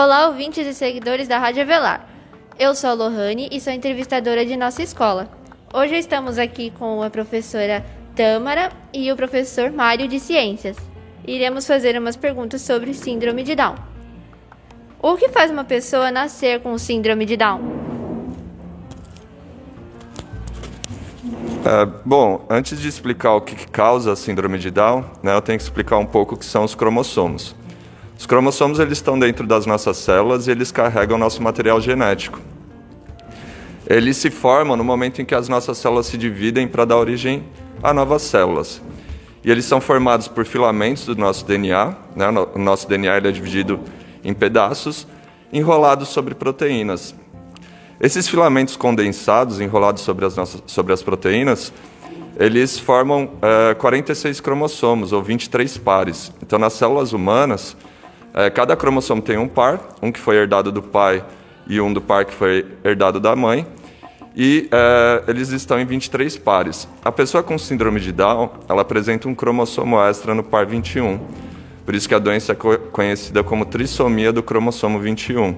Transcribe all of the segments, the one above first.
Olá, ouvintes e seguidores da Rádio Avelar. Eu sou a Lohane e sou entrevistadora de nossa escola. Hoje estamos aqui com a professora Tâmara e o professor Mário de Ciências. Iremos fazer umas perguntas sobre síndrome de Down. O que faz uma pessoa nascer com síndrome de Down? É, bom, antes de explicar o que, causa a síndrome de Down, né, eu tenho que explicar um pouco o que são os cromossomos. Os cromossomos eles estão dentro das nossas células e eles carregam nosso material genético. Eles se formam no momento em que as nossas células se dividem para dar origem a novas células. E eles são formados por filamentos do nosso DNA. Né? O nosso DNA é dividido em pedaços, enrolados sobre proteínas. Esses filamentos condensados, enrolados sobre as, nossas, sobre as proteínas, eles formam é, 46 cromossomos, ou 23 pares. Então, nas células humanas, é, cada cromossomo tem um par, um que foi herdado do pai e um do par que foi herdado da mãe. E é, eles estão em 23 pares. A pessoa com síndrome de Down, ela apresenta um cromossomo extra no par 21. Por isso que a doença é co conhecida como trissomia do cromossomo 21.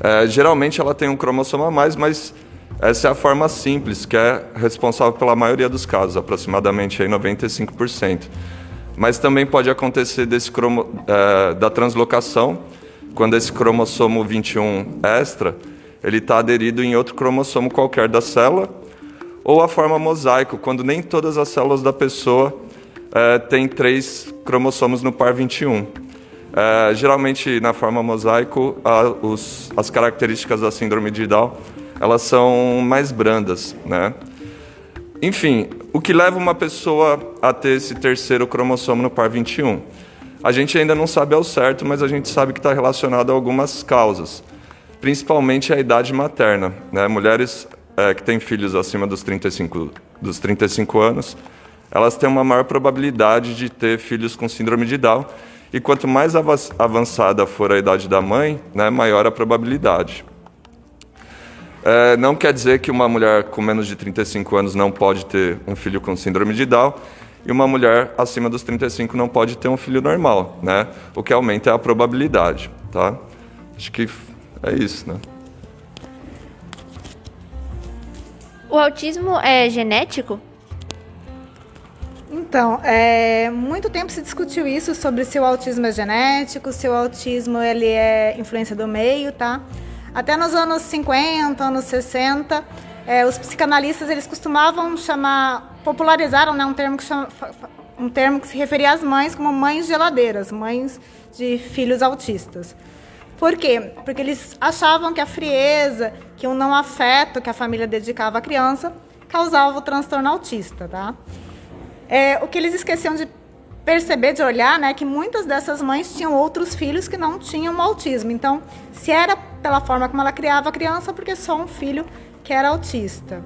É, geralmente ela tem um cromossomo a mais, mas essa é a forma simples, que é responsável pela maioria dos casos, aproximadamente aí 95% mas também pode acontecer desse cromo, é, da translocação, quando esse cromossomo 21 extra ele está aderido em outro cromossomo qualquer da célula, ou a forma mosaico, quando nem todas as células da pessoa é, têm três cromossomos no par 21. É, geralmente, na forma mosaico, a, os, as características da síndrome de Down elas são mais brandas, né? Enfim, o que leva uma pessoa a ter esse terceiro cromossomo no par 21? A gente ainda não sabe ao certo, mas a gente sabe que está relacionado a algumas causas, principalmente a idade materna. Né? Mulheres é, que têm filhos acima dos 35, dos 35 anos, elas têm uma maior probabilidade de ter filhos com síndrome de Down. E quanto mais avançada for a idade da mãe, né, maior a probabilidade. É, não quer dizer que uma mulher com menos de 35 anos não pode ter um filho com síndrome de Down e uma mulher acima dos 35 não pode ter um filho normal, né? O que aumenta é a probabilidade, tá? Acho que é isso, né? O autismo é genético? Então, é, muito tempo se discutiu isso sobre se o autismo é genético, se o autismo ele é influência do meio, tá? Até nos anos 50, anos 60, é, os psicanalistas eles costumavam chamar, popularizaram né, um, termo que chama, um termo que se referia às mães como mães geladeiras, mães de filhos autistas. Por quê? Porque eles achavam que a frieza, que o não afeto que a família dedicava à criança causava o transtorno autista, tá? É, o que eles esqueciam de perceber, de olhar, né, que muitas dessas mães tinham outros filhos que não tinham autismo. Então, se era pela forma como ela criava a criança, porque só um filho que era autista.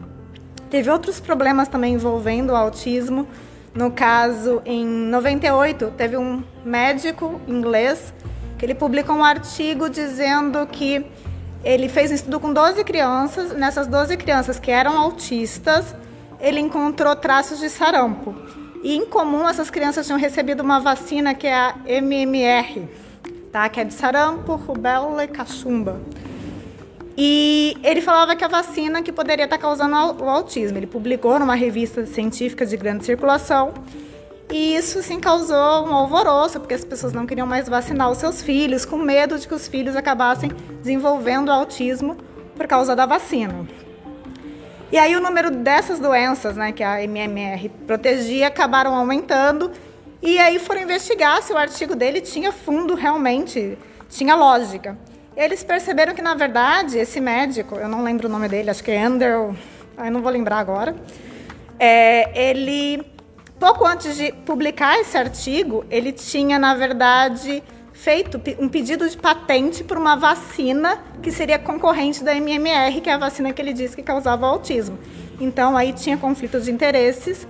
Teve outros problemas também envolvendo o autismo. No caso, em 98, teve um médico inglês que ele publicou um artigo dizendo que ele fez um estudo com 12 crianças. Nessas 12 crianças que eram autistas, ele encontrou traços de sarampo. E em comum, essas crianças tinham recebido uma vacina que é a MMR, tá? que é de sarampo, rubéola e cachumba. E ele falava que a vacina que poderia estar causando o autismo. Ele publicou numa revista científica de grande circulação. E isso sim causou um alvoroço, porque as pessoas não queriam mais vacinar os seus filhos, com medo de que os filhos acabassem desenvolvendo autismo por causa da vacina. E aí o número dessas doenças, né, que a MMR protegia, acabaram aumentando. E aí foram investigar se o artigo dele tinha fundo realmente, tinha lógica. Eles perceberam que, na verdade, esse médico, eu não lembro o nome dele, acho que é Andrew, eu não vou lembrar agora, é, ele, pouco antes de publicar esse artigo, ele tinha, na verdade, feito um pedido de patente por uma vacina que seria concorrente da MMR, que é a vacina que ele disse que causava autismo. Então aí tinha conflito de interesses.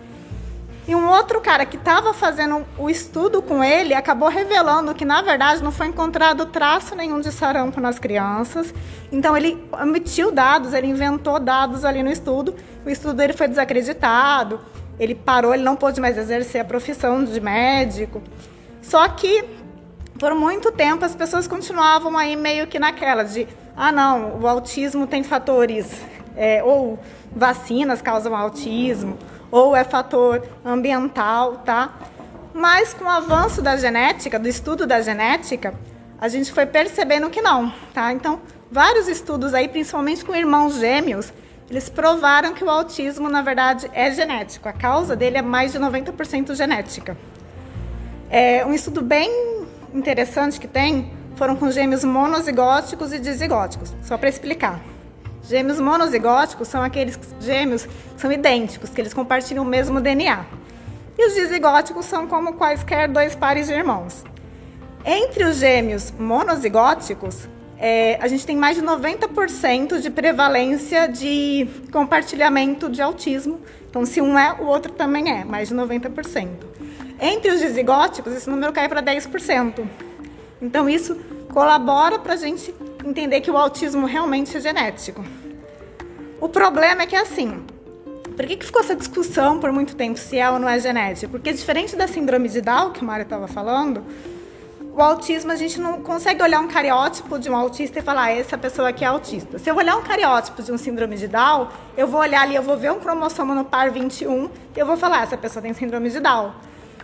E um outro cara que estava fazendo o estudo com ele acabou revelando que, na verdade, não foi encontrado traço nenhum de sarampo nas crianças. Então, ele omitiu dados, ele inventou dados ali no estudo. O estudo dele foi desacreditado, ele parou, ele não pôde mais exercer a profissão de médico. Só que por muito tempo as pessoas continuavam aí meio que naquela de, ah não, o autismo tem fatores, é, ou vacinas causam autismo, ou é fator ambiental, tá? Mas com o avanço da genética, do estudo da genética, a gente foi percebendo que não, tá? Então, vários estudos aí, principalmente com irmãos gêmeos, eles provaram que o autismo, na verdade, é genético. A causa dele é mais de 90% genética. É, um estudo bem interessante que tem foram com gêmeos monozigóticos e dizigóticos. Só para explicar. Gêmeos monozigóticos são aqueles gêmeos que são idênticos, que eles compartilham o mesmo DNA. E os dizigóticos são como quaisquer dois pares de irmãos. Entre os gêmeos monozigóticos, é, a gente tem mais de 90% de prevalência de compartilhamento de autismo. Então, se um é, o outro também é, mais de 90%. Entre os dizigóticos, esse número cai para 10%. Então, isso colabora para a gente entender que o autismo realmente é genético. O problema é que, assim, por que, que ficou essa discussão por muito tempo se é ou não é genético? Porque, diferente da síndrome de Down, que o Mário estava falando, o autismo, a gente não consegue olhar um cariótipo de um autista e falar, ah, essa pessoa aqui é autista. Se eu olhar um cariótipo de um síndrome de Down, eu vou olhar ali, eu vou ver um cromossomo no par 21 e eu vou falar, essa pessoa tem síndrome de Down.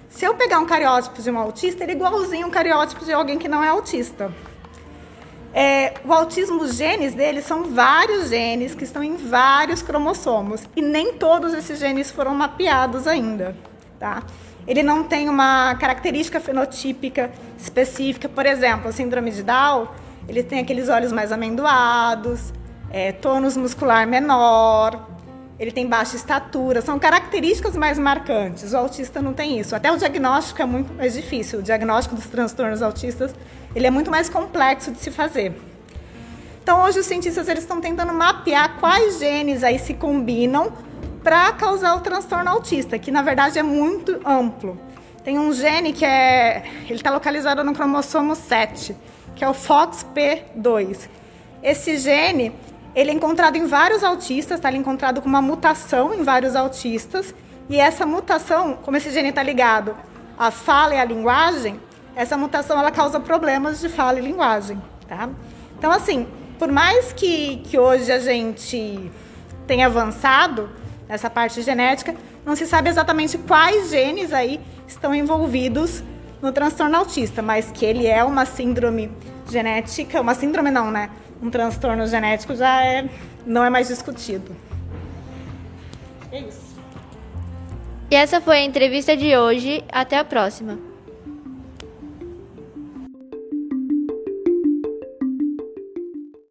Se eu pegar um cariótipo de um autista, ele é igualzinho um cariótipo de alguém que não é autista. É, o autismo, os genes dele são vários genes que estão em vários cromossomos e nem todos esses genes foram mapeados ainda, tá? Ele não tem uma característica fenotípica específica, por exemplo, a síndrome de Down, ele tem aqueles olhos mais amendoados, é, tônus muscular menor, ele tem baixa estatura, são características mais marcantes. O autista não tem isso. Até o diagnóstico é muito mais difícil. O diagnóstico dos transtornos autistas, ele é muito mais complexo de se fazer. Então, hoje os cientistas eles estão tentando mapear quais genes aí se combinam para causar o transtorno autista, que na verdade é muito amplo. Tem um gene que é, ele está localizado no cromossomo 7, que é o FOXP2. Esse gene ele é encontrado em vários autistas, tá? Ele é encontrado com uma mutação em vários autistas. E essa mutação, como esse gene está ligado à fala e à linguagem, essa mutação ela causa problemas de fala e linguagem, tá? Então, assim, por mais que, que hoje a gente tenha avançado nessa parte genética, não se sabe exatamente quais genes aí estão envolvidos no transtorno autista, mas que ele é uma síndrome genética, uma síndrome não, né? Um transtorno genético já é, não é mais discutido. É isso. E essa foi a entrevista de hoje. Até a próxima.